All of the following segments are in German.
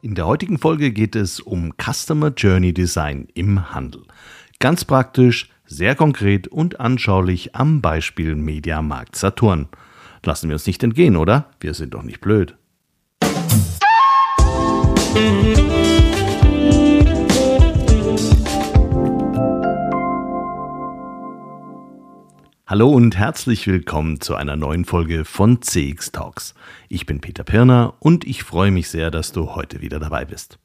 In der heutigen Folge geht es um Customer Journey Design im Handel. Ganz praktisch, sehr konkret und anschaulich am Beispiel Mediamarkt Saturn. Lassen wir uns nicht entgehen, oder? Wir sind doch nicht blöd. Hallo und herzlich willkommen zu einer neuen Folge von CX Talks. Ich bin Peter Pirner und ich freue mich sehr, dass du heute wieder dabei bist.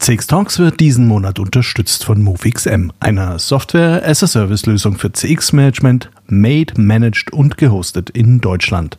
CX Talks wird diesen Monat unterstützt von MoveXM, einer Software-as-a-Service-Lösung für CX-Management, made, managed und gehostet in Deutschland.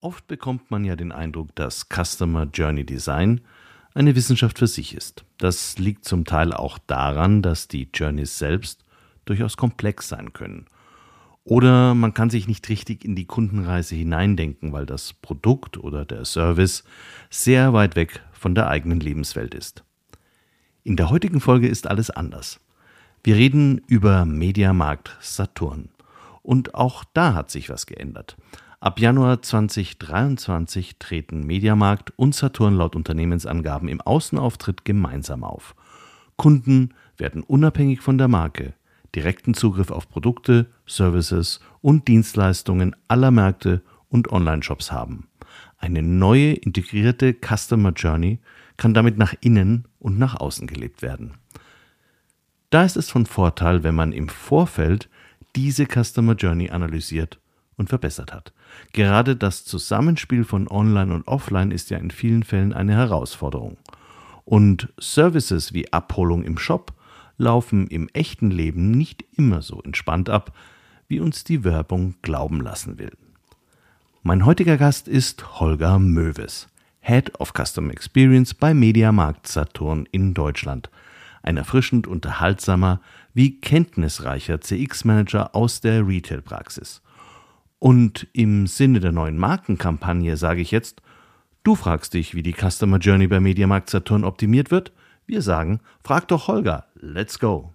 Oft bekommt man ja den Eindruck, dass Customer Journey Design eine Wissenschaft für sich ist. Das liegt zum Teil auch daran, dass die Journeys selbst durchaus komplex sein können. Oder man kann sich nicht richtig in die Kundenreise hineindenken, weil das Produkt oder der Service sehr weit weg von der eigenen Lebenswelt ist. In der heutigen Folge ist alles anders. Wir reden über Mediamarkt Saturn. Und auch da hat sich was geändert. Ab Januar 2023 treten Mediamarkt und Saturn laut Unternehmensangaben im Außenauftritt gemeinsam auf. Kunden werden unabhängig von der Marke direkten Zugriff auf Produkte, Services und Dienstleistungen aller Märkte und Online-Shops haben. Eine neue integrierte Customer Journey kann damit nach innen und nach außen gelebt werden. Da ist es von Vorteil, wenn man im Vorfeld diese Customer Journey analysiert und verbessert hat. Gerade das Zusammenspiel von Online und Offline ist ja in vielen Fällen eine Herausforderung. Und Services wie Abholung im Shop laufen im echten Leben nicht immer so entspannt ab, wie uns die Werbung glauben lassen will. Mein heutiger Gast ist Holger Möwes, Head of Customer Experience bei Mediamarkt Saturn in Deutschland. Ein erfrischend unterhaltsamer wie kenntnisreicher CX-Manager aus der Retail-Praxis. Und im Sinne der neuen Markenkampagne sage ich jetzt, du fragst dich, wie die Customer Journey bei Mediamarkt Saturn optimiert wird? Wir sagen, frag doch Holger. Let's go.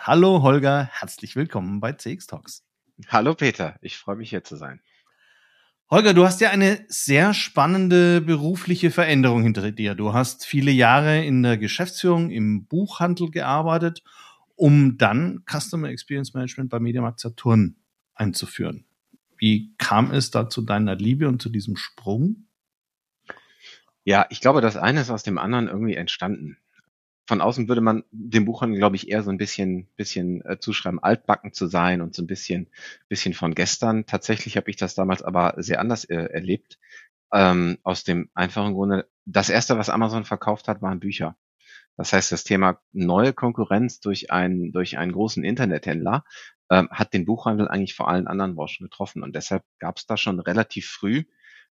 Hallo Holger, herzlich willkommen bei CX Talks. Hallo Peter, ich freue mich hier zu sein. Holger, du hast ja eine sehr spannende berufliche Veränderung hinter dir. Du hast viele Jahre in der Geschäftsführung im Buchhandel gearbeitet, um dann Customer Experience Management bei Mediamarkt Saturn einzuführen. Wie kam es da zu deiner Liebe und zu diesem Sprung? Ja, ich glaube, das eine ist aus dem anderen irgendwie entstanden von außen würde man dem Buchhandel, glaube ich, eher so ein bisschen, bisschen äh, zuschreiben, altbacken zu sein und so ein bisschen, bisschen von gestern. Tatsächlich habe ich das damals aber sehr anders äh, erlebt. Ähm, aus dem einfachen Grunde, das erste, was Amazon verkauft hat, waren Bücher. Das heißt, das Thema neue Konkurrenz durch einen, durch einen großen Internethändler ähm, hat den Buchhandel eigentlich vor allen anderen Branchen getroffen. Und deshalb gab es da schon relativ früh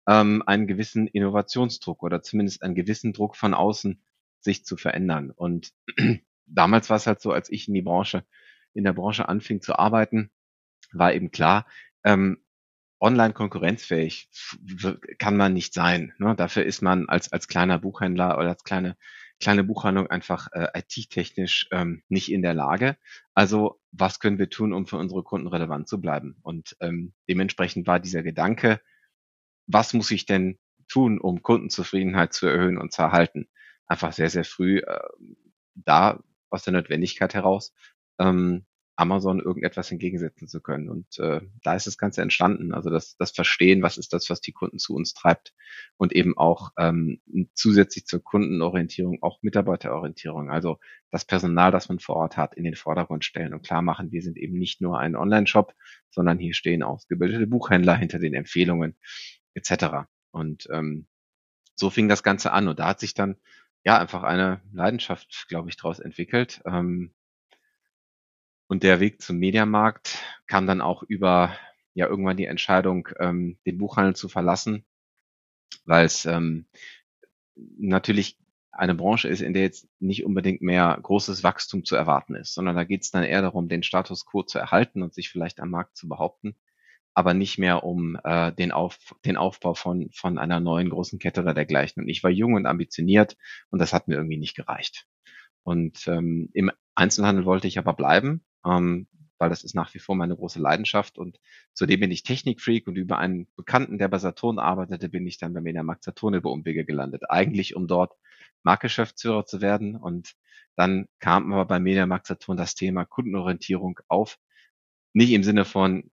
ähm, einen gewissen Innovationsdruck oder zumindest einen gewissen Druck von außen, sich zu verändern. Und damals war es halt so, als ich in die Branche, in der Branche anfing zu arbeiten, war eben klar, ähm, online konkurrenzfähig kann man nicht sein. Ne? Dafür ist man als, als kleiner Buchhändler oder als kleine, kleine Buchhandlung einfach äh, IT-technisch ähm, nicht in der Lage. Also was können wir tun, um für unsere Kunden relevant zu bleiben? Und ähm, dementsprechend war dieser Gedanke, was muss ich denn tun, um Kundenzufriedenheit zu erhöhen und zu erhalten? Einfach sehr, sehr früh äh, da aus der Notwendigkeit heraus, ähm, Amazon irgendetwas entgegensetzen zu können. Und äh, da ist das Ganze entstanden. Also das, das Verstehen, was ist das, was die Kunden zu uns treibt und eben auch ähm, zusätzlich zur Kundenorientierung auch Mitarbeiterorientierung. Also das Personal, das man vor Ort hat, in den Vordergrund stellen und klar machen, wir sind eben nicht nur ein Online-Shop, sondern hier stehen ausgebildete Buchhändler hinter den Empfehlungen etc. Und ähm, so fing das Ganze an und da hat sich dann ja einfach eine Leidenschaft, glaube ich, daraus entwickelt. Ähm, und der Weg zum Mediamarkt kam dann auch über ja irgendwann die Entscheidung, ähm, den Buchhandel zu verlassen, weil es ähm, natürlich eine Branche ist, in der jetzt nicht unbedingt mehr großes Wachstum zu erwarten ist, sondern da geht es dann eher darum, den Status quo zu erhalten und sich vielleicht am Markt zu behaupten, aber nicht mehr um äh, den, Auf, den Aufbau von, von einer neuen großen Kette oder dergleichen. Und ich war jung und ambitioniert und das hat mir irgendwie nicht gereicht. Und ähm, im Einzelhandel wollte ich aber bleiben ähm, weil das ist nach wie vor meine große Leidenschaft. Und zudem bin ich Technikfreak und über einen Bekannten, der bei Saturn arbeitete, bin ich dann bei Mediamarkt Saturn über Umwege gelandet. Eigentlich, um dort Marktgeschäftsführer zu werden. Und dann kam aber bei Mediamarkt Saturn das Thema Kundenorientierung auf. Nicht im Sinne von,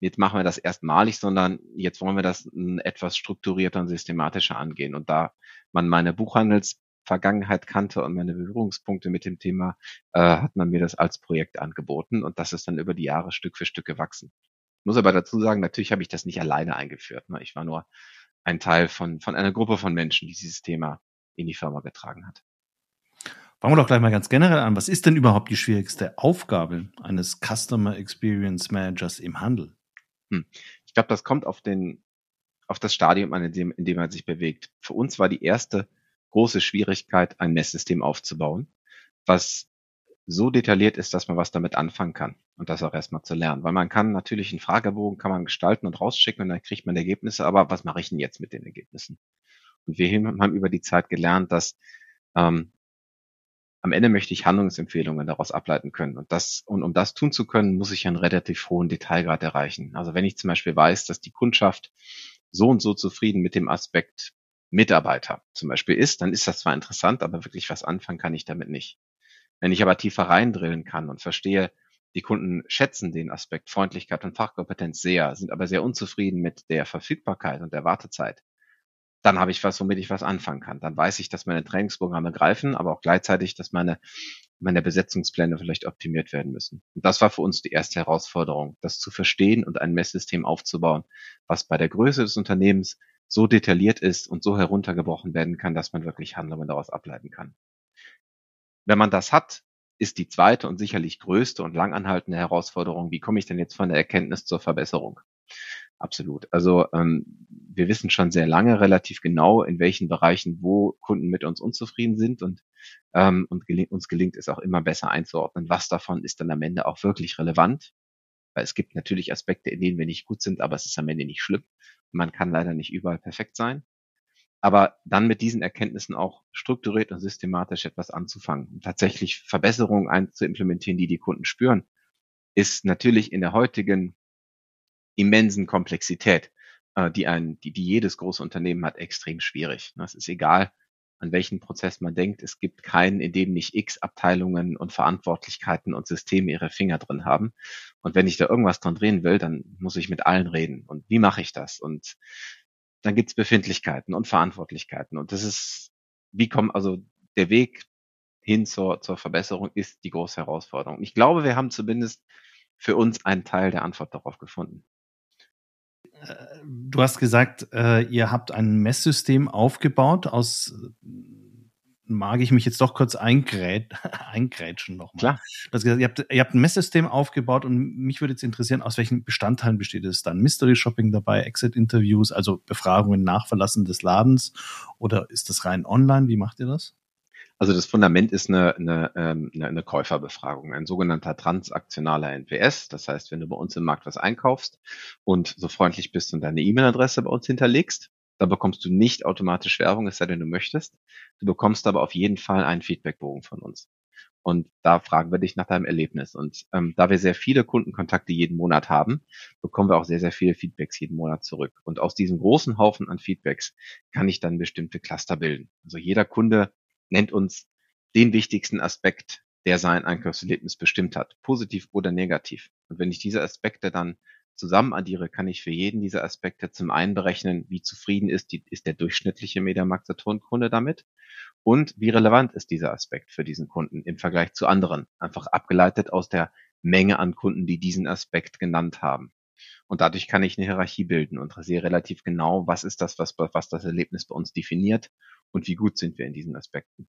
jetzt machen wir das erstmalig, sondern jetzt wollen wir das etwas strukturierter und systematischer angehen. Und da man meine Buchhandels Vergangenheit kannte und meine Berührungspunkte mit dem Thema, äh, hat man mir das als Projekt angeboten und das ist dann über die Jahre Stück für Stück gewachsen. Ich muss aber dazu sagen, natürlich habe ich das nicht alleine eingeführt. Ne? Ich war nur ein Teil von, von einer Gruppe von Menschen, die dieses Thema in die Firma getragen hat. Fangen wir doch gleich mal ganz generell an. Was ist denn überhaupt die schwierigste Aufgabe eines Customer Experience Managers im Handel? Hm. Ich glaube, das kommt auf den, auf das Stadium an, in dem, in dem man sich bewegt. Für uns war die erste große Schwierigkeit, ein Messsystem aufzubauen, was so detailliert ist, dass man was damit anfangen kann und das auch erstmal zu lernen. Weil man kann natürlich einen Fragebogen kann man gestalten und rausschicken und dann kriegt man Ergebnisse, aber was mache ich denn jetzt mit den Ergebnissen? Und wir haben über die Zeit gelernt, dass ähm, am Ende möchte ich Handlungsempfehlungen daraus ableiten können. Und das, und um das tun zu können, muss ich einen relativ hohen Detailgrad erreichen. Also wenn ich zum Beispiel weiß, dass die Kundschaft so und so zufrieden mit dem Aspekt Mitarbeiter zum Beispiel ist, dann ist das zwar interessant, aber wirklich was anfangen kann ich damit nicht. Wenn ich aber tiefer reindrillen kann und verstehe, die Kunden schätzen den Aspekt Freundlichkeit und Fachkompetenz sehr, sind aber sehr unzufrieden mit der Verfügbarkeit und der Wartezeit, dann habe ich was, womit ich was anfangen kann. Dann weiß ich, dass meine Trainingsprogramme greifen, aber auch gleichzeitig, dass meine, meine Besetzungspläne vielleicht optimiert werden müssen. Und das war für uns die erste Herausforderung, das zu verstehen und ein Messsystem aufzubauen, was bei der Größe des Unternehmens so detailliert ist und so heruntergebrochen werden kann, dass man wirklich Handlungen daraus ableiten kann. Wenn man das hat, ist die zweite und sicherlich größte und langanhaltende Herausforderung, wie komme ich denn jetzt von der Erkenntnis zur Verbesserung? Absolut. Also ähm, wir wissen schon sehr lange relativ genau, in welchen Bereichen, wo Kunden mit uns unzufrieden sind und, ähm, und geling uns gelingt es auch immer besser einzuordnen, was davon ist dann am Ende auch wirklich relevant. Weil es gibt natürlich Aspekte, in denen wir nicht gut sind, aber es ist am Ende nicht schlimm. Man kann leider nicht überall perfekt sein. Aber dann mit diesen Erkenntnissen auch strukturiert und systematisch etwas anzufangen und tatsächlich Verbesserungen einzuimplementieren, die die Kunden spüren, ist natürlich in der heutigen immensen Komplexität, äh, die ein, die, die jedes große Unternehmen hat, extrem schwierig. Es ist egal, an welchen Prozess man denkt. Es gibt keinen, in dem nicht x Abteilungen und Verantwortlichkeiten und Systeme ihre Finger drin haben. Und wenn ich da irgendwas dran drehen will, dann muss ich mit allen reden. Und wie mache ich das? Und dann gibt's Befindlichkeiten und Verantwortlichkeiten. Und das ist, wie kommen, also der Weg hin zur, zur Verbesserung ist die große Herausforderung. Ich glaube, wir haben zumindest für uns einen Teil der Antwort darauf gefunden. Du hast gesagt, äh, ihr habt ein Messsystem aufgebaut aus mag ich mich jetzt doch kurz eingrät, eingrätschen nochmal. Klar. Das, ihr, habt, ihr habt ein Messsystem aufgebaut und mich würde jetzt interessieren, aus welchen Bestandteilen besteht es dann? Mystery Shopping dabei, Exit-Interviews, also Befragungen nach Verlassen des Ladens oder ist das rein online? Wie macht ihr das? Also das Fundament ist eine, eine, ähm, eine, eine Käuferbefragung, ein sogenannter transaktionaler NPS. Das heißt, wenn du bei uns im Markt was einkaufst und so freundlich bist und deine E-Mail-Adresse bei uns hinterlegst, dann bekommst du nicht automatisch Werbung, es sei denn, du möchtest. Du bekommst aber auf jeden Fall einen Feedbackbogen von uns. Und da fragen wir dich nach deinem Erlebnis. Und ähm, da wir sehr viele Kundenkontakte jeden Monat haben, bekommen wir auch sehr, sehr viele Feedbacks jeden Monat zurück. Und aus diesem großen Haufen an Feedbacks kann ich dann bestimmte Cluster bilden. Also jeder Kunde nennt uns den wichtigsten Aspekt der sein Einkaufserlebnis bestimmt hat, positiv oder negativ. Und wenn ich diese Aspekte dann zusammen addiere, kann ich für jeden dieser Aspekte zum einen berechnen, wie zufrieden ist, die, ist der durchschnittliche Mediamarkt-Saturn-Kunde damit und wie relevant ist dieser Aspekt für diesen Kunden im Vergleich zu anderen, einfach abgeleitet aus der Menge an Kunden, die diesen Aspekt genannt haben. Und dadurch kann ich eine Hierarchie bilden und sehe relativ genau, was ist das, was, was das Erlebnis bei uns definiert und wie gut sind wir in diesen Aspekten.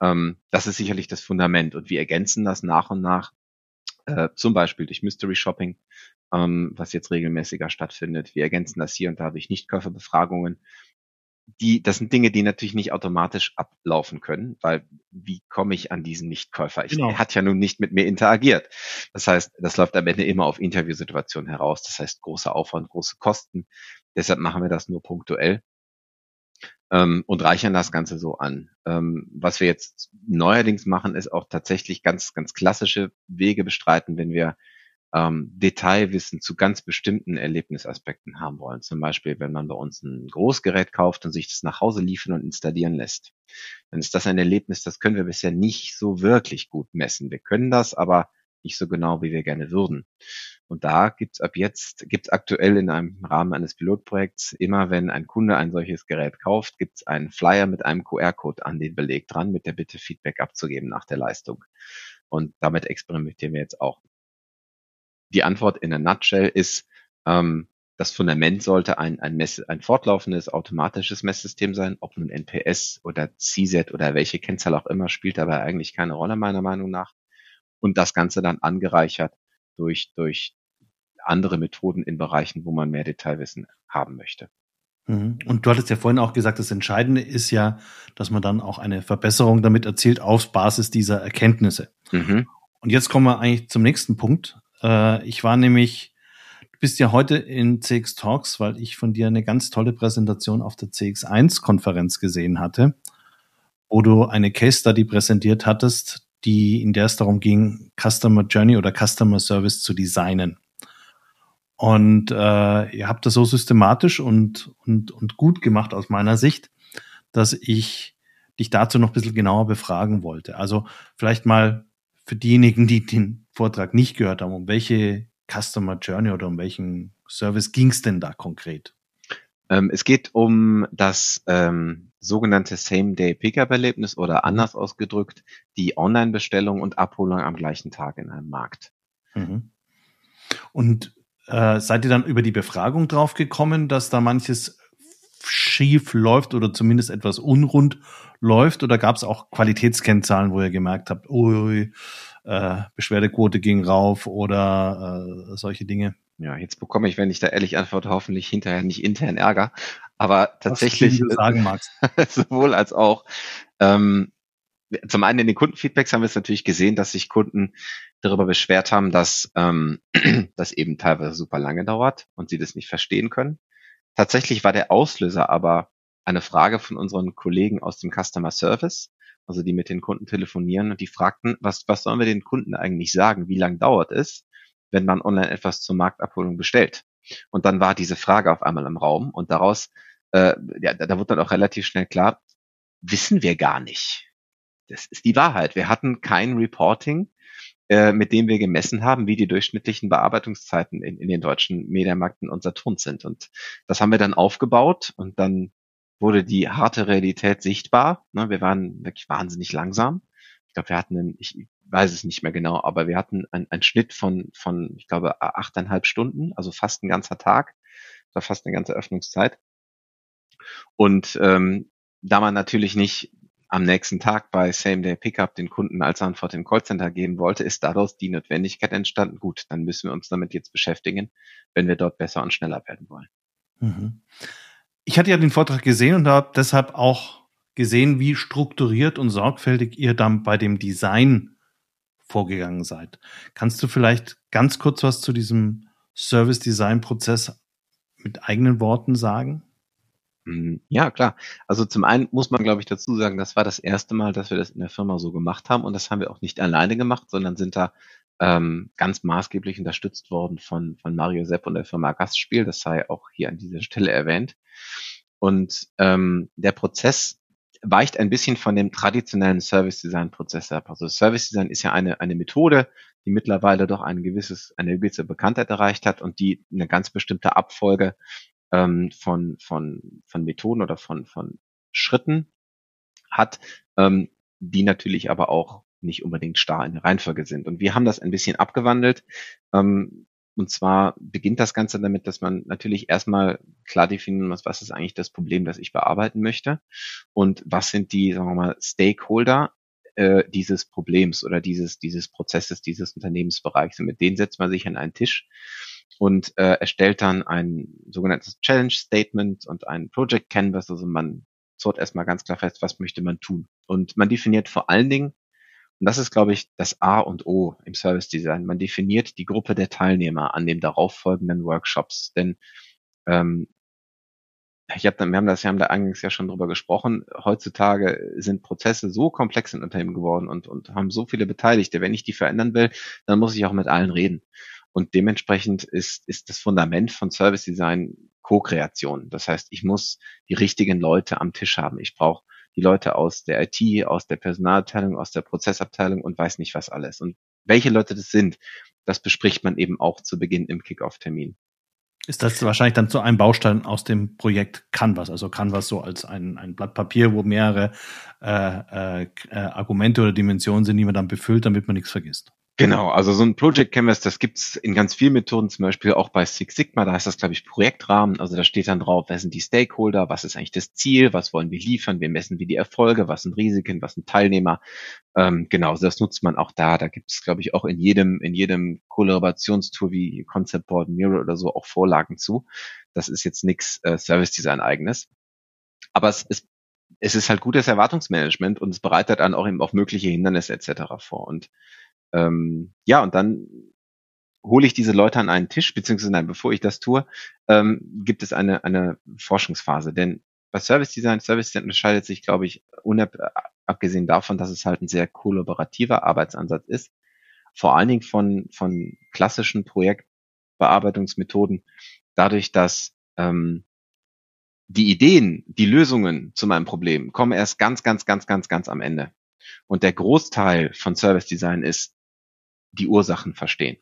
Ähm, das ist sicherlich das Fundament und wir ergänzen das nach und nach, äh, zum Beispiel durch Mystery Shopping, ähm, was jetzt regelmäßiger stattfindet. Wir ergänzen das hier und da durch Nichtkäuferbefragungen die, das sind Dinge, die natürlich nicht automatisch ablaufen können, weil wie komme ich an diesen Nichtkäufer? Ich, genau. Er hat ja nun nicht mit mir interagiert. Das heißt, das läuft am Ende immer auf Interviewsituationen heraus. Das heißt, großer Aufwand, große Kosten. Deshalb machen wir das nur punktuell ähm, und reichern das Ganze so an. Ähm, was wir jetzt neuerdings machen, ist auch tatsächlich ganz, ganz klassische Wege bestreiten, wenn wir ähm, Detailwissen zu ganz bestimmten Erlebnisaspekten haben wollen. Zum Beispiel, wenn man bei uns ein Großgerät kauft und sich das nach Hause liefern und installieren lässt. Dann ist das ein Erlebnis, das können wir bisher nicht so wirklich gut messen. Wir können das, aber nicht so genau, wie wir gerne würden. Und da gibt's ab jetzt, gibt's aktuell in einem Rahmen eines Pilotprojekts immer, wenn ein Kunde ein solches Gerät kauft, gibt's einen Flyer mit einem QR-Code an den Beleg dran, mit der Bitte Feedback abzugeben nach der Leistung. Und damit experimentieren wir jetzt auch die Antwort in a nutshell ist, ähm, das Fundament sollte ein, ein, Mess ein fortlaufendes automatisches Messsystem sein, ob nun NPS oder CZ oder welche Kennzahl auch immer, spielt dabei eigentlich keine Rolle meiner Meinung nach. Und das Ganze dann angereichert durch, durch andere Methoden in Bereichen, wo man mehr Detailwissen haben möchte. Mhm. Und du hattest ja vorhin auch gesagt, das Entscheidende ist ja, dass man dann auch eine Verbesserung damit erzielt auf Basis dieser Erkenntnisse. Mhm. Und jetzt kommen wir eigentlich zum nächsten Punkt. Äh, ich war nämlich, du bist ja heute in CX Talks, weil ich von dir eine ganz tolle Präsentation auf der CX1-Konferenz gesehen hatte, wo du eine Case Study präsentiert hattest, die, in der es darum ging, Customer Journey oder Customer Service zu designen. Und äh, ihr habt das so systematisch und, und, und gut gemacht aus meiner Sicht, dass ich dich dazu noch ein bisschen genauer befragen wollte. Also vielleicht mal für diejenigen, die den Vortrag nicht gehört haben, um welche Customer Journey oder um welchen Service ging es denn da konkret? Ähm, es geht um das ähm, sogenannte Same-Day-Pickup-Erlebnis oder anders ausgedrückt die Online-Bestellung und Abholung am gleichen Tag in einem Markt. Mhm. Und äh, seid ihr dann über die Befragung drauf gekommen, dass da manches schief läuft oder zumindest etwas unrund läuft? Oder gab es auch Qualitätskennzahlen, wo ihr gemerkt habt, ui, äh, Beschwerdequote ging rauf oder äh, solche Dinge? Ja, jetzt bekomme ich, wenn ich da ehrlich antworte, hoffentlich hinterher nicht intern Ärger. Aber tatsächlich sagen magst. sowohl als auch. Ähm, zum einen in den Kundenfeedbacks haben wir es natürlich gesehen, dass sich Kunden darüber beschwert haben, dass ähm, das eben teilweise super lange dauert und sie das nicht verstehen können. Tatsächlich war der Auslöser aber eine Frage von unseren Kollegen aus dem Customer Service, also die mit den Kunden telefonieren und die fragten, was, was sollen wir den Kunden eigentlich sagen? Wie lang dauert es, wenn man online etwas zur Marktabholung bestellt? Und dann war diese Frage auf einmal im Raum und daraus, äh, ja, da wurde dann auch relativ schnell klar, wissen wir gar nicht. Das ist die Wahrheit. Wir hatten kein Reporting äh, mit dem wir gemessen haben, wie die durchschnittlichen Bearbeitungszeiten in, in den deutschen Mediamärkten und Saturn sind. Und das haben wir dann aufgebaut und dann wurde die harte Realität sichtbar. Ne, wir waren wirklich wahnsinnig langsam. Ich glaube, wir hatten einen, ich weiß es nicht mehr genau, aber wir hatten einen, einen Schnitt von, von, ich glaube, achteinhalb Stunden, also fast ein ganzer Tag. Fast eine ganze Öffnungszeit. Und ähm, da man natürlich nicht am nächsten Tag bei Same Day Pickup den Kunden als Antwort im Callcenter geben wollte, ist daraus die Notwendigkeit entstanden. Gut, dann müssen wir uns damit jetzt beschäftigen, wenn wir dort besser und schneller werden wollen. Mhm. Ich hatte ja den Vortrag gesehen und habe deshalb auch gesehen, wie strukturiert und sorgfältig ihr dann bei dem Design vorgegangen seid. Kannst du vielleicht ganz kurz was zu diesem Service Design Prozess mit eigenen Worten sagen? Mhm. Ja, klar. Also zum einen muss man, glaube ich, dazu sagen, das war das erste Mal, dass wir das in der Firma so gemacht haben und das haben wir auch nicht alleine gemacht, sondern sind da ähm, ganz maßgeblich unterstützt worden von, von Mario Sepp und der Firma Gastspiel. Das sei auch hier an dieser Stelle erwähnt. Und ähm, der Prozess, weicht ein bisschen von dem traditionellen Service Design Prozess ab. Also Service Design ist ja eine, eine Methode, die mittlerweile doch ein gewisses, eine gewisse Bekanntheit erreicht hat und die eine ganz bestimmte Abfolge ähm, von, von, von Methoden oder von, von Schritten hat, ähm, die natürlich aber auch nicht unbedingt starr in der Reihenfolge sind. Und wir haben das ein bisschen abgewandelt. Ähm, und zwar beginnt das Ganze damit, dass man natürlich erstmal klar definieren muss, was ist eigentlich das Problem, das ich bearbeiten möchte und was sind die, sagen wir mal, Stakeholder äh, dieses Problems oder dieses, dieses Prozesses, dieses Unternehmensbereichs. Und mit denen setzt man sich an einen Tisch und äh, erstellt dann ein sogenanntes Challenge Statement und ein Project Canvas. Also man zort erstmal ganz klar fest, was möchte man tun. Und man definiert vor allen Dingen, und das ist, glaube ich, das A und O im Service Design. Man definiert die Gruppe der Teilnehmer an dem darauffolgenden Workshops. Denn ähm, ich hab dann, wir haben das, wir haben da eingangs ja schon drüber gesprochen. Heutzutage sind Prozesse so komplex in Unternehmen geworden und, und haben so viele Beteiligte. Wenn ich die verändern will, dann muss ich auch mit allen reden. Und dementsprechend ist, ist das Fundament von Service Design Co-Kreation. Das heißt, ich muss die richtigen Leute am Tisch haben. Ich brauche die Leute aus der IT, aus der Personalabteilung, aus der Prozessabteilung und weiß nicht was alles. Und welche Leute das sind, das bespricht man eben auch zu Beginn im Kickoff-Termin. Ist das wahrscheinlich dann so ein Baustein aus dem Projekt Canvas, also Canvas so als ein, ein Blatt Papier, wo mehrere äh, äh, Argumente oder Dimensionen sind, die man dann befüllt, damit man nichts vergisst. Genau, also so ein Project Canvas, das gibt's in ganz vielen Methoden, zum Beispiel auch bei Six Sigma, da heißt das, glaube ich, Projektrahmen. Also da steht dann drauf, wer sind die Stakeholder, was ist eigentlich das Ziel, was wollen wir liefern, wir messen wir die Erfolge, was sind Risiken, was sind Teilnehmer. Ähm, genau, das nutzt man auch da. Da gibt's, glaube ich, auch in jedem, in jedem Kollaborationstool wie Concept Board, Miro oder so auch Vorlagen zu. Das ist jetzt nichts äh, Service Design eigenes. Aber es ist es ist halt gutes Erwartungsmanagement und es bereitet dann auch eben auf mögliche Hindernisse etc. vor. Und ähm, ja, und dann hole ich diese Leute an einen Tisch, beziehungsweise nein, bevor ich das tue, ähm, gibt es eine, eine Forschungsphase. Denn bei Service Design, Service Design unterscheidet sich, glaube ich, unab abgesehen davon, dass es halt ein sehr kollaborativer Arbeitsansatz ist, vor allen Dingen von, von klassischen Projektbearbeitungsmethoden, dadurch, dass ähm, die Ideen, die Lösungen zu meinem Problem kommen erst ganz, ganz, ganz, ganz, ganz am Ende. Und der Großteil von Service Design ist die Ursachen verstehen.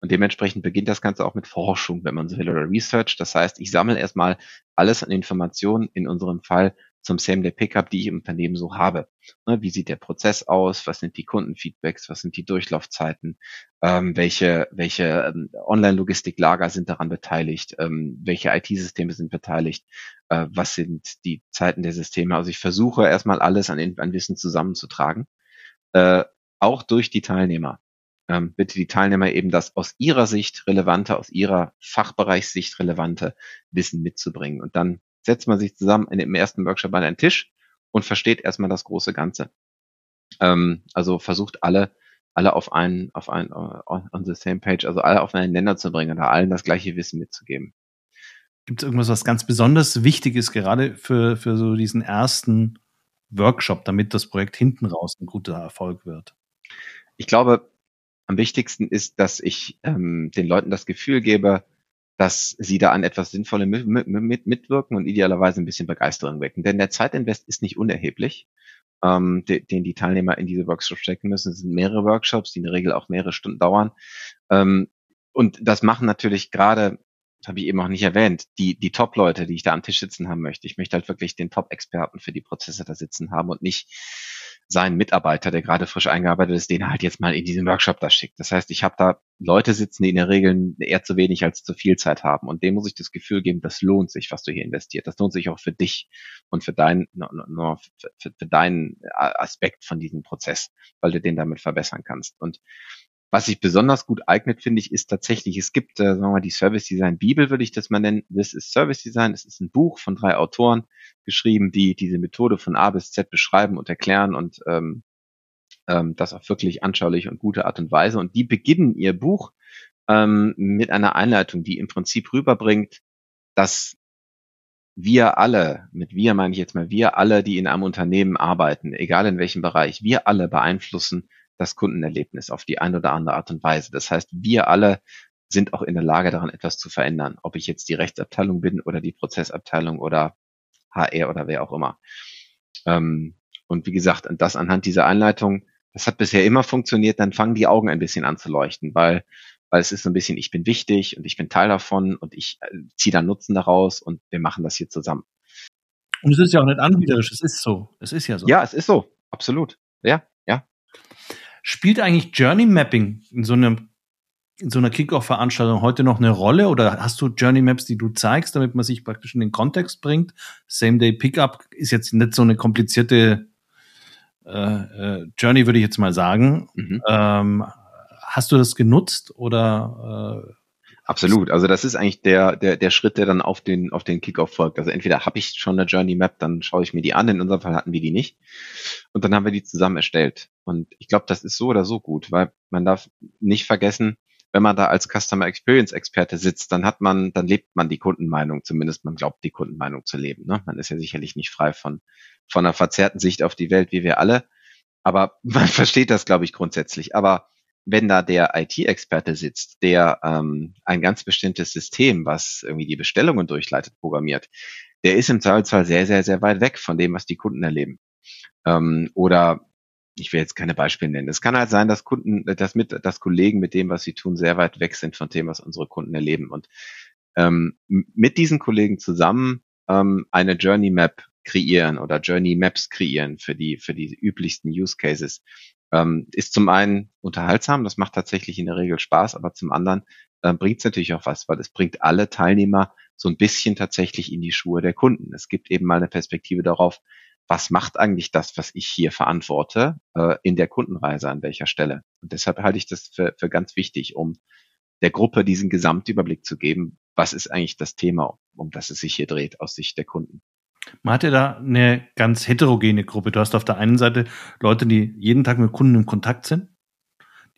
Und dementsprechend beginnt das Ganze auch mit Forschung, wenn man so will, oder Research. Das heißt, ich sammle erstmal alles an Informationen, in unserem Fall zum Same Day Pickup, die ich im Unternehmen so habe. Ne, wie sieht der Prozess aus? Was sind die Kundenfeedbacks? Was sind die Durchlaufzeiten? Ähm, welche welche ähm, Online-Logistiklager sind daran beteiligt? Ähm, welche IT-Systeme sind beteiligt? Äh, was sind die Zeiten der Systeme? Also ich versuche erstmal alles an, an Wissen zusammenzutragen, äh, auch durch die Teilnehmer ähm, bitte die Teilnehmer eben das aus ihrer Sicht relevante, aus ihrer Fachbereichssicht relevante Wissen mitzubringen. Und dann setzt man sich zusammen in dem ersten Workshop an einen Tisch und versteht erstmal das große Ganze. Ähm, also versucht alle, alle auf einen, auf einen, on the same page, also alle auf einen Nenner zu bringen oder allen das gleiche Wissen mitzugeben. Gibt es irgendwas, was ganz besonders wichtig ist, gerade für, für so diesen ersten Workshop, damit das Projekt hinten raus ein guter Erfolg wird? Ich glaube, am wichtigsten ist, dass ich ähm, den Leuten das Gefühl gebe, dass sie da an etwas Sinnvollem mit, mit, mitwirken und idealerweise ein bisschen Begeisterung wecken. Denn der Zeitinvest ist nicht unerheblich, ähm, de, den die Teilnehmer in diese Workshops stecken müssen. Es sind mehrere Workshops, die in der Regel auch mehrere Stunden dauern. Ähm, und das machen natürlich gerade, das habe ich eben auch nicht erwähnt, die, die Top-Leute, die ich da am Tisch sitzen haben möchte. Ich möchte halt wirklich den Top-Experten für die Prozesse da sitzen haben und nicht seinen Mitarbeiter, der gerade frisch eingearbeitet ist, den halt jetzt mal in diesen Workshop da schickt. Das heißt, ich habe da Leute sitzen, die in der Regel eher zu wenig als zu viel Zeit haben. Und dem muss ich das Gefühl geben, das lohnt sich, was du hier investiert. Das lohnt sich auch für dich und für, dein, für, für deinen Aspekt von diesem Prozess, weil du den damit verbessern kannst. Und was sich besonders gut eignet, finde ich, ist tatsächlich, es gibt, äh, sagen wir mal, die Service Design Bibel, würde ich das mal nennen. Das ist Service Design. Es ist ein Buch von drei Autoren geschrieben, die diese Methode von A bis Z beschreiben und erklären und ähm, ähm, das auf wirklich anschaulich und gute Art und Weise. Und die beginnen ihr Buch ähm, mit einer Einleitung, die im Prinzip rüberbringt, dass wir alle, mit wir meine ich jetzt mal wir alle, die in einem Unternehmen arbeiten, egal in welchem Bereich, wir alle beeinflussen das Kundenerlebnis auf die eine oder andere Art und Weise. Das heißt, wir alle sind auch in der Lage, daran etwas zu verändern, ob ich jetzt die Rechtsabteilung bin oder die Prozessabteilung oder HR oder wer auch immer. Ähm, und wie gesagt, das anhand dieser Einleitung, das hat bisher immer funktioniert, dann fangen die Augen ein bisschen an zu leuchten, weil, weil es ist so ein bisschen, ich bin wichtig und ich bin Teil davon und ich äh, ziehe da Nutzen daraus und wir machen das hier zusammen. Und es ist ja auch nicht anbiederisch, es ist so. Es ist ja so. Ja, es ist so. Absolut. Ja. Spielt eigentlich Journey Mapping in so einem in so einer Kickoff-Veranstaltung heute noch eine Rolle oder hast du Journey Maps, die du zeigst, damit man sich praktisch in den Kontext bringt? Same Day Pickup ist jetzt nicht so eine komplizierte äh, äh, Journey, würde ich jetzt mal sagen. Mhm. Ähm, hast du das genutzt oder äh, Absolut. Also das ist eigentlich der, der, der Schritt, der dann auf den, auf den Kickoff folgt. Also entweder habe ich schon eine Journey Map, dann schaue ich mir die an. In unserem Fall hatten wir die nicht. Und dann haben wir die zusammen erstellt. Und ich glaube, das ist so oder so gut, weil man darf nicht vergessen, wenn man da als Customer Experience Experte sitzt, dann hat man, dann lebt man die Kundenmeinung, zumindest man glaubt, die Kundenmeinung zu leben. Ne? Man ist ja sicherlich nicht frei von, von einer verzerrten Sicht auf die Welt, wie wir alle. Aber man versteht das, glaube ich, grundsätzlich. Aber wenn da der IT-Experte sitzt, der ähm, ein ganz bestimmtes System, was irgendwie die Bestellungen durchleitet, programmiert, der ist im Zweifelsfall sehr, sehr, sehr weit weg von dem, was die Kunden erleben. Ähm, oder ich will jetzt keine Beispiele nennen. Es kann halt sein, dass Kunden, dass mit, dass Kollegen mit dem, was sie tun, sehr weit weg sind von dem, was unsere Kunden erleben. Und ähm, mit diesen Kollegen zusammen ähm, eine Journey Map kreieren oder Journey Maps kreieren für die für die üblichsten Use Cases ähm, ist zum einen unterhaltsam, das macht tatsächlich in der Regel Spaß, aber zum anderen äh, bringt es natürlich auch was, weil es bringt alle Teilnehmer so ein bisschen tatsächlich in die Schuhe der Kunden. Es gibt eben mal eine Perspektive darauf, was macht eigentlich das, was ich hier verantworte, äh, in der Kundenreise an welcher Stelle. Und deshalb halte ich das für, für ganz wichtig, um der Gruppe diesen Gesamtüberblick zu geben, was ist eigentlich das Thema, um das es sich hier dreht aus Sicht der Kunden. Man hat ja da eine ganz heterogene Gruppe. Du hast auf der einen Seite Leute, die jeden Tag mit Kunden in Kontakt sind,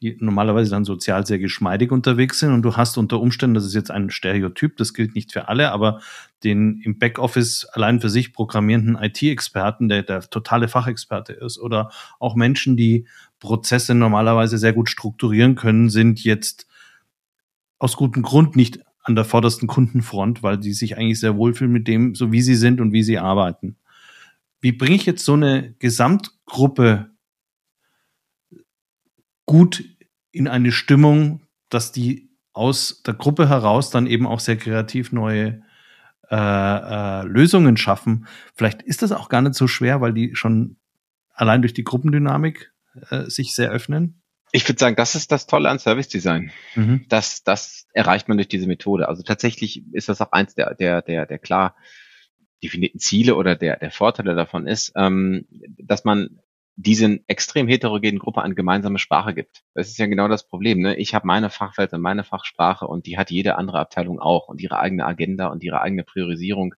die normalerweise dann sozial sehr geschmeidig unterwegs sind und du hast unter Umständen, das ist jetzt ein Stereotyp, das gilt nicht für alle, aber den im Backoffice allein für sich programmierenden IT-Experten, der der totale Fachexperte ist oder auch Menschen, die Prozesse normalerweise sehr gut strukturieren können, sind jetzt aus gutem Grund nicht an der vordersten Kundenfront, weil die sich eigentlich sehr wohlfühlen mit dem, so wie sie sind und wie sie arbeiten. Wie bringe ich jetzt so eine Gesamtgruppe gut in eine Stimmung, dass die aus der Gruppe heraus dann eben auch sehr kreativ neue äh, äh, Lösungen schaffen. Vielleicht ist das auch gar nicht so schwer, weil die schon allein durch die Gruppendynamik äh, sich sehr öffnen. Ich würde sagen, das ist das Tolle an Service Design. Mhm. Das, das erreicht man durch diese Methode. Also tatsächlich ist das auch eins der, der, der, der klar definierten Ziele oder der, der Vorteile davon ist, ähm, dass man diesen extrem heterogenen Gruppe eine gemeinsame Sprache gibt. Das ist ja genau das Problem. Ne? Ich habe meine Fachwelt und meine Fachsprache und die hat jede andere Abteilung auch und ihre eigene Agenda und ihre eigene Priorisierung.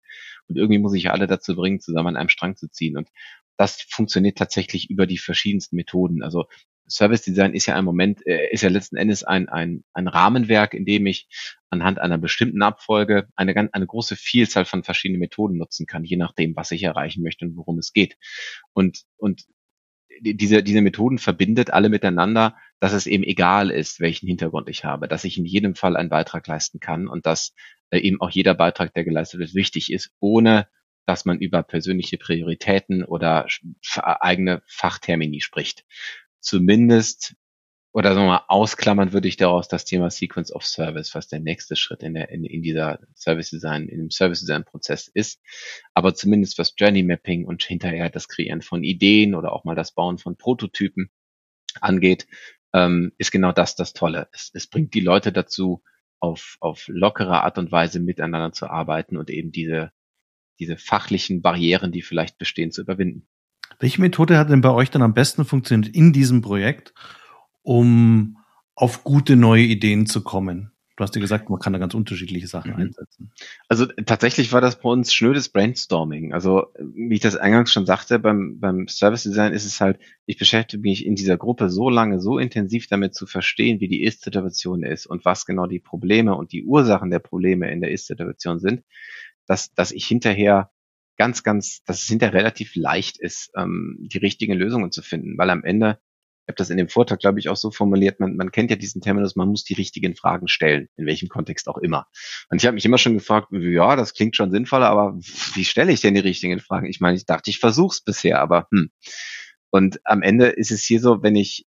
Und irgendwie muss ich alle dazu bringen, zusammen an einem Strang zu ziehen. Und das funktioniert tatsächlich über die verschiedensten Methoden. Also Service Design ist ja ein Moment, äh, ist ja letzten Endes ein, ein, ein Rahmenwerk, in dem ich anhand einer bestimmten Abfolge eine, ganz, eine große Vielzahl von verschiedenen Methoden nutzen kann, je nachdem, was ich erreichen möchte und worum es geht. Und, und diese, diese Methoden verbindet alle miteinander, dass es eben egal ist, welchen Hintergrund ich habe, dass ich in jedem Fall einen Beitrag leisten kann und dass äh, eben auch jeder Beitrag, der geleistet wird, wichtig ist, ohne dass man über persönliche Prioritäten oder eigene Fachtermini spricht zumindest oder sagen wir mal, ausklammern würde ich daraus das Thema Sequence of Service, was der nächste Schritt in, der, in, in dieser Service Design, in dem Service Design Prozess ist. Aber zumindest was Journey Mapping und hinterher das Kreieren von Ideen oder auch mal das Bauen von Prototypen angeht, ähm, ist genau das das Tolle. Es, es bringt die Leute dazu, auf, auf lockere Art und Weise miteinander zu arbeiten und eben diese, diese fachlichen Barrieren, die vielleicht bestehen, zu überwinden. Welche Methode hat denn bei euch dann am besten funktioniert in diesem Projekt, um auf gute neue Ideen zu kommen? Du hast ja gesagt, man kann da ganz unterschiedliche Sachen mhm. einsetzen. Also tatsächlich war das bei uns schnödes Brainstorming. Also wie ich das eingangs schon sagte, beim, beim Service Design ist es halt, ich beschäftige mich in dieser Gruppe so lange, so intensiv damit zu verstehen, wie die Ist-Situation ist und was genau die Probleme und die Ursachen der Probleme in der Ist-Situation sind, dass, dass ich hinterher ganz, ganz, dass es hinterher relativ leicht ist, ähm, die richtigen Lösungen zu finden, weil am Ende Ich habe das in dem Vortrag, glaube ich, auch so formuliert, man, man kennt ja diesen Terminus, man muss die richtigen Fragen stellen, in welchem Kontext auch immer. Und ich habe mich immer schon gefragt, ja, das klingt schon sinnvoller, aber wie stelle ich denn die richtigen Fragen? Ich meine, ich dachte, ich versuche es bisher, aber hm. Und am Ende ist es hier so, wenn ich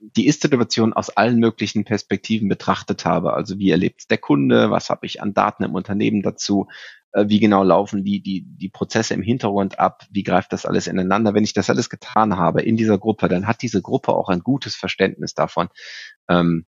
die Ist-Situation aus allen möglichen Perspektiven betrachtet habe. Also wie erlebt der Kunde, was habe ich an Daten im Unternehmen dazu, wie genau laufen die, die, die Prozesse im Hintergrund ab, wie greift das alles ineinander. Wenn ich das alles getan habe in dieser Gruppe, dann hat diese Gruppe auch ein gutes Verständnis davon, ähm,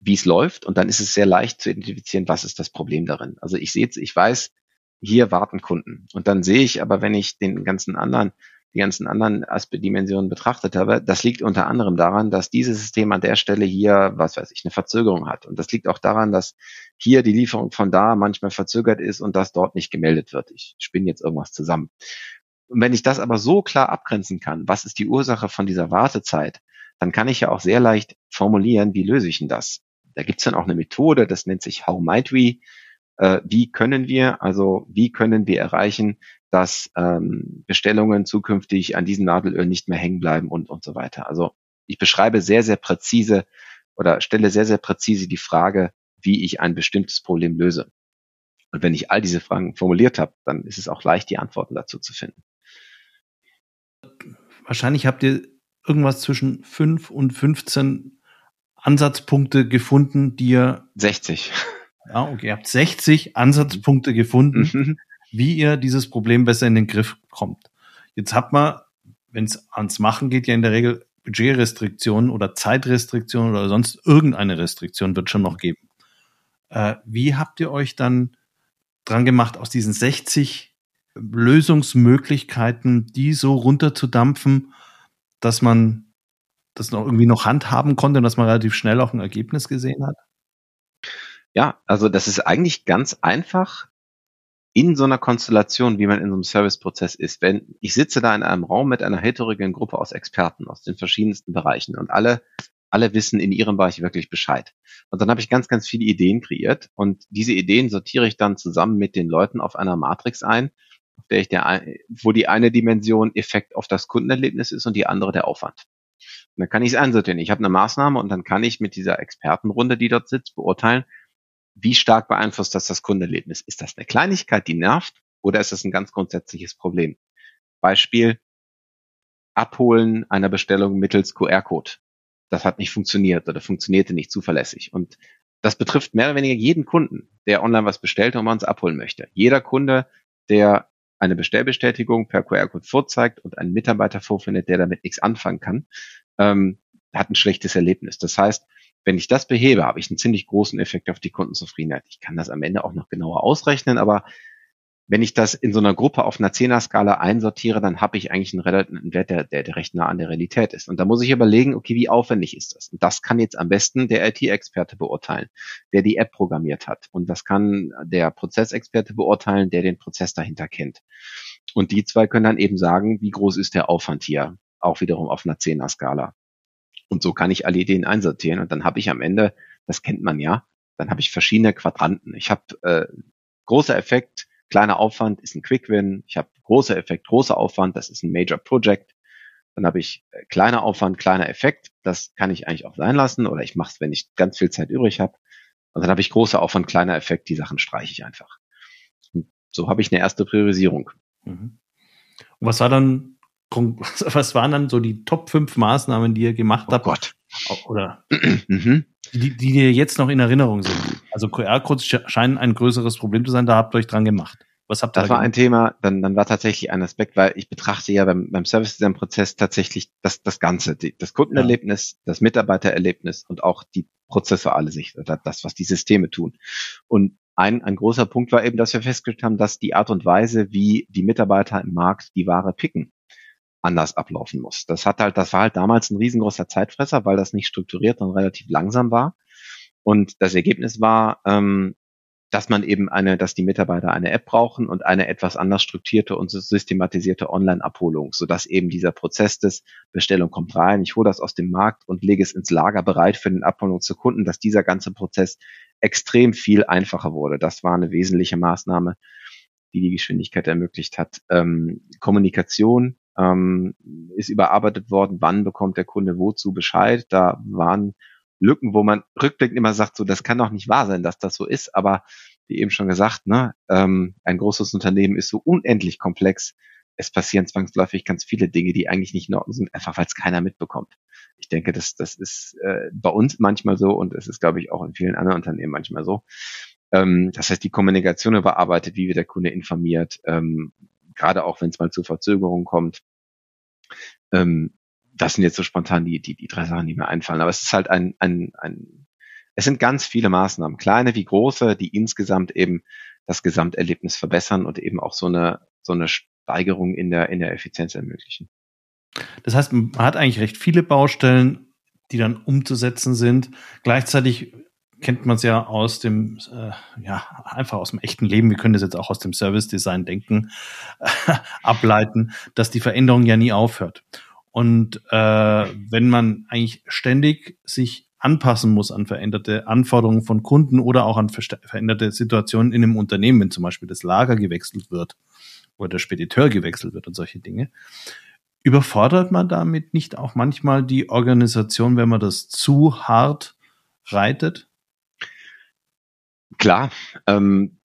wie es läuft. Und dann ist es sehr leicht zu identifizieren, was ist das Problem darin. Also ich sehe, ich weiß, hier warten Kunden. Und dann sehe ich aber, wenn ich den ganzen anderen die ganzen anderen Aspekt-Dimensionen betrachtet habe, das liegt unter anderem daran, dass dieses System an der Stelle hier, was weiß ich, eine Verzögerung hat. Und das liegt auch daran, dass hier die Lieferung von da manchmal verzögert ist und das dort nicht gemeldet wird. Ich spinne jetzt irgendwas zusammen. Und wenn ich das aber so klar abgrenzen kann, was ist die Ursache von dieser Wartezeit, dann kann ich ja auch sehr leicht formulieren, wie löse ich denn das? Da gibt's dann auch eine Methode, das nennt sich How Might We. Äh, wie können wir, also wie können wir erreichen, dass ähm, Bestellungen zukünftig an diesem Nadelöl nicht mehr hängen bleiben und, und so weiter. Also ich beschreibe sehr, sehr präzise oder stelle sehr, sehr präzise die Frage, wie ich ein bestimmtes Problem löse. Und wenn ich all diese Fragen formuliert habe, dann ist es auch leicht, die Antworten dazu zu finden. Wahrscheinlich habt ihr irgendwas zwischen fünf und 15 Ansatzpunkte gefunden, die ihr 60. Ja, okay, ihr habt 60 Ansatzpunkte gefunden, mhm wie ihr dieses Problem besser in den Griff kommt. Jetzt hat man, wenn es ans Machen geht, ja in der Regel Budgetrestriktionen oder Zeitrestriktionen oder sonst irgendeine Restriktion wird schon noch geben. Äh, wie habt ihr euch dann dran gemacht, aus diesen 60 Lösungsmöglichkeiten, die so runterzudampfen, dass man das noch irgendwie noch handhaben konnte und dass man relativ schnell auch ein Ergebnis gesehen hat? Ja, also das ist eigentlich ganz einfach in so einer Konstellation, wie man in so einem Serviceprozess ist, wenn ich sitze da in einem Raum mit einer heterogenen Gruppe aus Experten aus den verschiedensten Bereichen und alle alle wissen in ihrem Bereich wirklich Bescheid. Und dann habe ich ganz, ganz viele Ideen kreiert und diese Ideen sortiere ich dann zusammen mit den Leuten auf einer Matrix ein, auf der ich der, wo die eine Dimension Effekt auf das Kundenerlebnis ist und die andere der Aufwand. Und dann kann ich es einsortieren. Ich habe eine Maßnahme und dann kann ich mit dieser Expertenrunde, die dort sitzt, beurteilen, wie stark beeinflusst das das Kundenerlebnis? Ist das eine Kleinigkeit, die nervt, oder ist das ein ganz grundsätzliches Problem? Beispiel, Abholen einer Bestellung mittels QR-Code. Das hat nicht funktioniert oder funktionierte nicht zuverlässig. Und das betrifft mehr oder weniger jeden Kunden, der online was bestellt und man uns abholen möchte. Jeder Kunde, der eine Bestellbestätigung per QR-Code vorzeigt und einen Mitarbeiter vorfindet, der damit nichts anfangen kann, ähm, hat ein schlechtes Erlebnis. Das heißt, wenn ich das behebe, habe ich einen ziemlich großen Effekt auf die Kundenzufriedenheit. Ich kann das am Ende auch noch genauer ausrechnen, aber wenn ich das in so einer Gruppe auf einer Zehner-Skala einsortiere, dann habe ich eigentlich einen, relativen Wert, der, der, der recht nah an der Realität ist. Und da muss ich überlegen, okay, wie aufwendig ist das? Und das kann jetzt am besten der IT-Experte beurteilen, der die App programmiert hat. Und das kann der Prozessexperte beurteilen, der den Prozess dahinter kennt. Und die zwei können dann eben sagen, wie groß ist der Aufwand hier? Auch wiederum auf einer Zehner-Skala. Und so kann ich alle Ideen einsortieren und dann habe ich am Ende, das kennt man ja, dann habe ich verschiedene Quadranten. Ich habe äh, großer Effekt, kleiner Aufwand ist ein Quick Win. Ich habe großer Effekt, großer Aufwand, das ist ein Major Project. Dann habe ich äh, kleiner Aufwand, kleiner Effekt. Das kann ich eigentlich auch sein lassen oder ich mache es, wenn ich ganz viel Zeit übrig habe. Und dann habe ich großer Aufwand, kleiner Effekt. Die Sachen streiche ich einfach. Und so habe ich eine erste Priorisierung. Mhm. Und was war dann was waren dann so die Top 5 Maßnahmen, die ihr gemacht oh habt? Gott. Oder mhm. die, die dir jetzt noch in Erinnerung sind? Also QR-Codes scheinen ein größeres Problem zu sein, da habt ihr euch dran gemacht. Was habt ihr das da war ein Thema, dann, dann war tatsächlich ein Aspekt, weil ich betrachte ja beim, beim Service Design Prozess tatsächlich das, das Ganze, die, das Kundenerlebnis, ja. das Mitarbeitererlebnis und auch die prozessuale Sicht, oder das, was die Systeme tun. Und ein, ein großer Punkt war eben, dass wir festgestellt haben, dass die Art und Weise, wie die Mitarbeiter im Markt die Ware picken, anders ablaufen muss. Das hat halt, das war halt damals ein riesengroßer Zeitfresser, weil das nicht strukturiert und relativ langsam war. Und das Ergebnis war, ähm, dass man eben eine, dass die Mitarbeiter eine App brauchen und eine etwas anders strukturierte und systematisierte Online-Abholung, sodass eben dieser Prozess des Bestellung kommt rein, ich hole das aus dem Markt und lege es ins Lager bereit für den Abholung zu Kunden, dass dieser ganze Prozess extrem viel einfacher wurde. Das war eine wesentliche Maßnahme, die die Geschwindigkeit ermöglicht hat. Ähm, Kommunikation ähm, ist überarbeitet worden, wann bekommt der Kunde wozu Bescheid. Da waren Lücken, wo man rückblickend immer sagt, so das kann doch nicht wahr sein, dass das so ist, aber wie eben schon gesagt, ne, ähm, ein großes Unternehmen ist so unendlich komplex. Es passieren zwangsläufig ganz viele Dinge, die eigentlich nicht in Ordnung sind, einfach weil es keiner mitbekommt. Ich denke, das, das ist äh, bei uns manchmal so und es ist, glaube ich, auch in vielen anderen Unternehmen manchmal so. Ähm, das heißt, die Kommunikation überarbeitet, wie wird der Kunde informiert, ähm, gerade auch wenn es mal zu Verzögerungen kommt. Ähm, das sind jetzt so spontan die, die, die drei Sachen, die mir einfallen. Aber es ist halt ein, ein, ein es sind ganz viele Maßnahmen, kleine wie große, die insgesamt eben das Gesamterlebnis verbessern und eben auch so eine, so eine Steigerung in der, in der Effizienz ermöglichen. Das heißt, man hat eigentlich recht viele Baustellen, die dann umzusetzen sind. Gleichzeitig kennt man es ja aus dem, äh, ja, einfach aus dem echten Leben. Wir können das jetzt auch aus dem Service Design denken, ableiten, dass die Veränderung ja nie aufhört. Und äh, wenn man eigentlich ständig sich anpassen muss an veränderte Anforderungen von Kunden oder auch an veränderte Situationen in einem Unternehmen, wenn zum Beispiel das Lager gewechselt wird oder der Spediteur gewechselt wird und solche Dinge. Überfordert man damit nicht auch manchmal die Organisation, wenn man das zu hart reitet? Klar, ähm,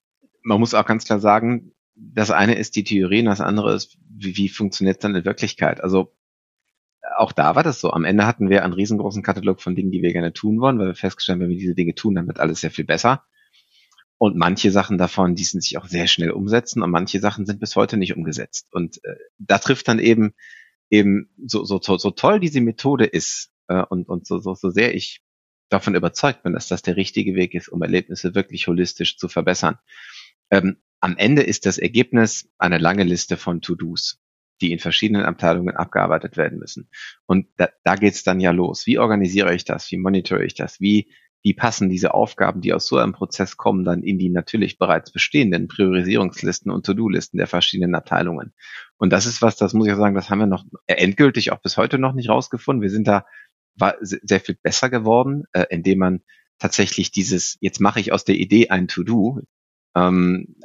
man muss auch ganz klar sagen, das eine ist die Theorie und das andere ist, wie, wie funktioniert es dann in Wirklichkeit? Also auch da war das so. Am Ende hatten wir einen riesengroßen Katalog von Dingen, die wir gerne tun wollen, weil wir festgestellt haben, wenn wir diese Dinge tun, dann wird alles sehr viel besser. Und manche Sachen davon, die sind sich auch sehr schnell umsetzen und manche Sachen sind bis heute nicht umgesetzt. Und äh, da trifft dann eben eben so, so, so, so toll diese Methode ist äh, und, und so, so, so sehr ich davon überzeugt bin, dass das der richtige Weg ist, um Erlebnisse wirklich holistisch zu verbessern. Ähm, am Ende ist das Ergebnis eine lange Liste von To-Dos die in verschiedenen Abteilungen abgearbeitet werden müssen. Und da, da geht's dann ja los. Wie organisiere ich das? Wie monitore ich das? Wie, wie passen diese Aufgaben, die aus so einem Prozess kommen, dann in die natürlich bereits bestehenden Priorisierungslisten und To-Do-Listen der verschiedenen Abteilungen? Und das ist was, das muss ich sagen, das haben wir noch endgültig auch bis heute noch nicht rausgefunden. Wir sind da war sehr viel besser geworden, äh, indem man tatsächlich dieses, jetzt mache ich aus der Idee ein To-Do, ähm,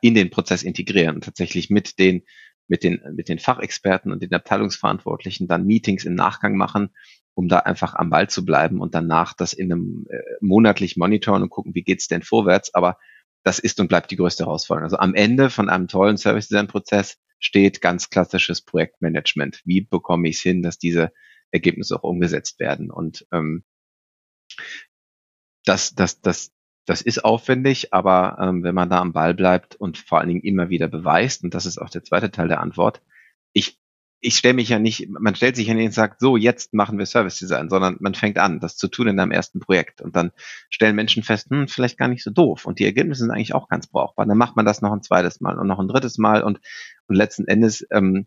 in den Prozess integrieren und tatsächlich mit den mit den, mit den Fachexperten und den Abteilungsverantwortlichen dann Meetings im Nachgang machen, um da einfach am Ball zu bleiben und danach das in einem äh, monatlich monitoren und gucken, wie geht's denn vorwärts. Aber das ist und bleibt die größte Herausforderung. Also am Ende von einem tollen Service Design Prozess steht ganz klassisches Projektmanagement. Wie bekomme ich es hin, dass diese Ergebnisse auch umgesetzt werden? Und ähm, das, das, das, das ist aufwendig, aber ähm, wenn man da am Ball bleibt und vor allen Dingen immer wieder beweist, und das ist auch der zweite Teil der Antwort, ich, ich stelle mich ja nicht, man stellt sich ja nicht und sagt, so, jetzt machen wir Service Design, sondern man fängt an, das zu tun in einem ersten Projekt. Und dann stellen Menschen fest, hm, vielleicht gar nicht so doof. Und die Ergebnisse sind eigentlich auch ganz brauchbar. Dann macht man das noch ein zweites Mal und noch ein drittes Mal und, und letzten Endes ähm,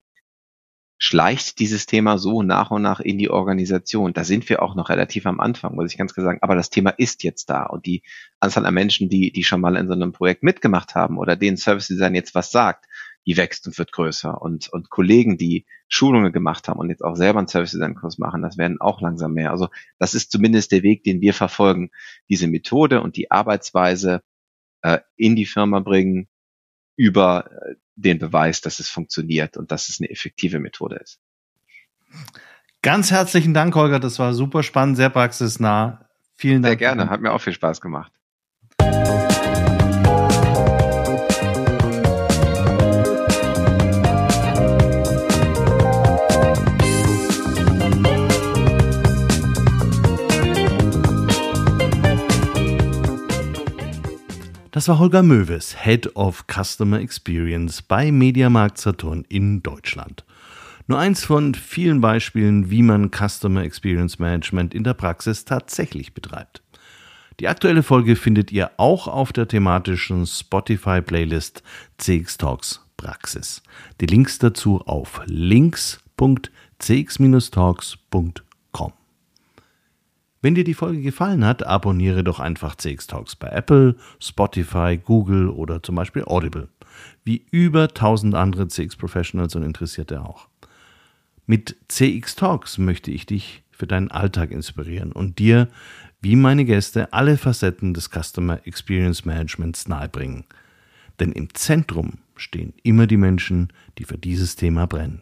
schleicht dieses Thema so nach und nach in die Organisation. Da sind wir auch noch relativ am Anfang, muss ich ganz klar sagen. Aber das Thema ist jetzt da und die Anzahl an Menschen, die, die schon mal in so einem Projekt mitgemacht haben oder denen Service Design jetzt was sagt, die wächst und wird größer. Und, und Kollegen, die Schulungen gemacht haben und jetzt auch selber einen Service Design Kurs machen, das werden auch langsam mehr. Also das ist zumindest der Weg, den wir verfolgen. Diese Methode und die Arbeitsweise äh, in die Firma bringen, über äh, den Beweis, dass es funktioniert und dass es eine effektive Methode ist. Ganz herzlichen Dank, Holger. Das war super spannend, sehr praxisnah. Vielen Dank. Sehr gerne, hat mir auch viel Spaß gemacht. Das war Holger Möwes, Head of Customer Experience bei Mediamarkt Saturn in Deutschland. Nur eins von vielen Beispielen, wie man Customer Experience Management in der Praxis tatsächlich betreibt. Die aktuelle Folge findet ihr auch auf der thematischen Spotify-Playlist CX Talks Praxis. Die Links dazu auf links.cx-talks.com. Wenn dir die Folge gefallen hat, abonniere doch einfach CX Talks bei Apple, Spotify, Google oder zum Beispiel Audible. Wie über tausend andere CX Professionals und Interessierte auch. Mit CX Talks möchte ich dich für deinen Alltag inspirieren und dir, wie meine Gäste, alle Facetten des Customer Experience Managements nahebringen. Denn im Zentrum stehen immer die Menschen, die für dieses Thema brennen.